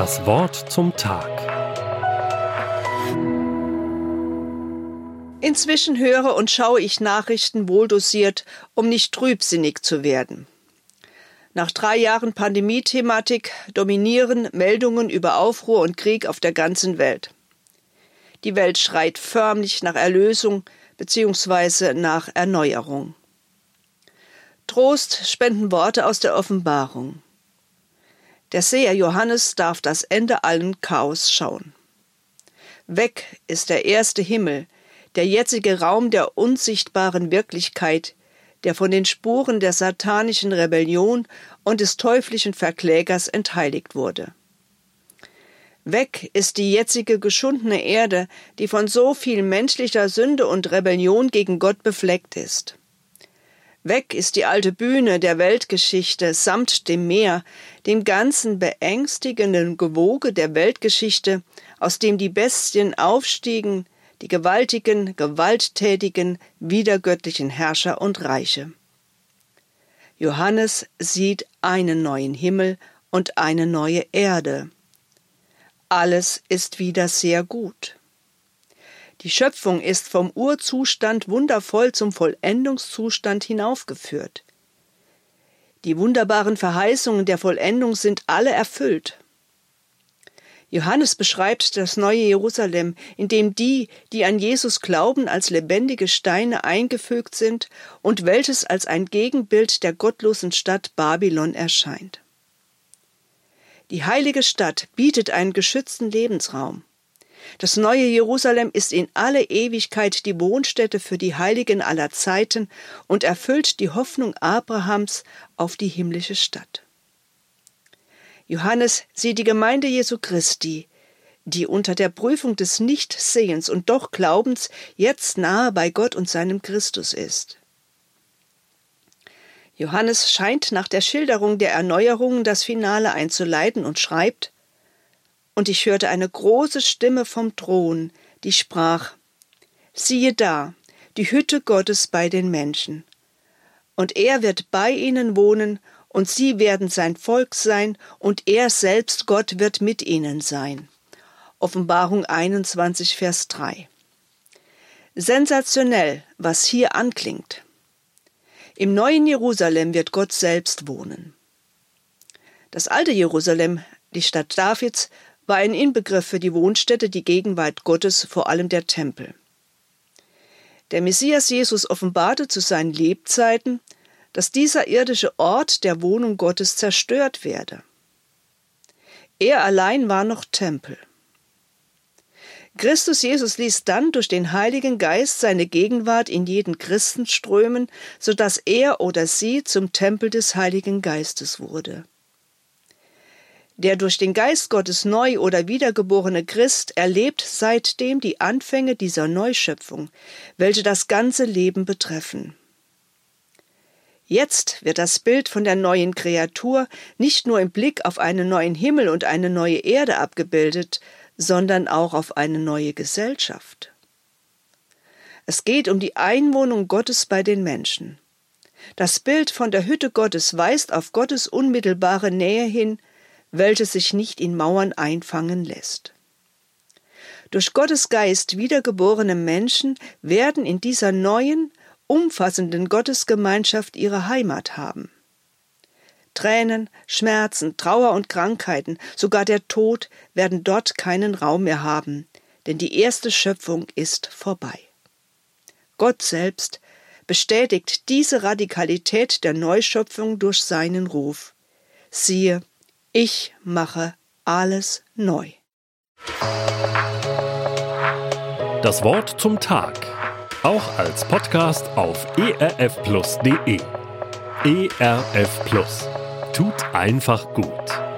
Das Wort zum Tag. Inzwischen höre und schaue ich Nachrichten wohldosiert, um nicht trübsinnig zu werden. Nach drei Jahren Pandemie-Thematik dominieren Meldungen über Aufruhr und Krieg auf der ganzen Welt. Die Welt schreit förmlich nach Erlösung bzw. nach Erneuerung. Trost spenden Worte aus der Offenbarung. Der Seher Johannes darf das Ende allen Chaos schauen. Weg ist der erste Himmel, der jetzige Raum der unsichtbaren Wirklichkeit, der von den Spuren der satanischen Rebellion und des teuflischen Verklägers entheiligt wurde. Weg ist die jetzige geschundene Erde, die von so viel menschlicher Sünde und Rebellion gegen Gott befleckt ist. Weg ist die alte Bühne der Weltgeschichte samt dem Meer, dem ganzen beängstigenden Gewoge der Weltgeschichte, aus dem die Bestien aufstiegen, die gewaltigen, gewalttätigen, widergöttlichen Herrscher und Reiche. Johannes sieht einen neuen Himmel und eine neue Erde. Alles ist wieder sehr gut. Die Schöpfung ist vom Urzustand wundervoll zum Vollendungszustand hinaufgeführt. Die wunderbaren Verheißungen der Vollendung sind alle erfüllt. Johannes beschreibt das neue Jerusalem, in dem die, die an Jesus glauben, als lebendige Steine eingefügt sind und welches als ein Gegenbild der gottlosen Stadt Babylon erscheint. Die heilige Stadt bietet einen geschützten Lebensraum. Das neue Jerusalem ist in alle Ewigkeit die Wohnstätte für die Heiligen aller Zeiten und erfüllt die Hoffnung Abrahams auf die himmlische Stadt. Johannes sieht die Gemeinde Jesu Christi, die unter der Prüfung des Nichtsehens und doch Glaubens jetzt nahe bei Gott und seinem Christus ist. Johannes scheint nach der Schilderung der Erneuerungen das Finale einzuleiten und schreibt Und ich hörte eine große Stimme vom Thron, die sprach Siehe da, die Hütte Gottes bei den Menschen. Und er wird bei ihnen wohnen, und sie werden sein Volk sein, und er selbst, Gott, wird mit ihnen sein. Offenbarung 21, Vers 3. Sensationell, was hier anklingt. Im neuen Jerusalem wird Gott selbst wohnen. Das alte Jerusalem, die Stadt Davids, war ein Inbegriff für die Wohnstätte, die Gegenwart Gottes, vor allem der Tempel. Der Messias Jesus offenbarte zu seinen Lebzeiten, dass dieser irdische Ort der Wohnung Gottes zerstört werde. Er allein war noch Tempel. Christus Jesus ließ dann durch den Heiligen Geist seine Gegenwart in jeden Christen strömen, so dass er oder sie zum Tempel des Heiligen Geistes wurde. Der durch den Geist Gottes neu oder wiedergeborene Christ erlebt seitdem die Anfänge dieser Neuschöpfung, welche das ganze Leben betreffen. Jetzt wird das Bild von der neuen Kreatur nicht nur im Blick auf einen neuen Himmel und eine neue Erde abgebildet, sondern auch auf eine neue Gesellschaft. Es geht um die Einwohnung Gottes bei den Menschen. Das Bild von der Hütte Gottes weist auf Gottes unmittelbare Nähe hin, welche sich nicht in Mauern einfangen lässt. Durch Gottes Geist wiedergeborene Menschen werden in dieser neuen, umfassenden Gottesgemeinschaft ihre Heimat haben. Tränen, Schmerzen, Trauer und Krankheiten, sogar der Tod werden dort keinen Raum mehr haben, denn die erste Schöpfung ist vorbei. Gott selbst bestätigt diese Radikalität der Neuschöpfung durch seinen Ruf. Siehe, ich mache alles neu. Das Wort zum Tag auch als Podcast auf erfplus.de. ERF Plus. Tut einfach gut.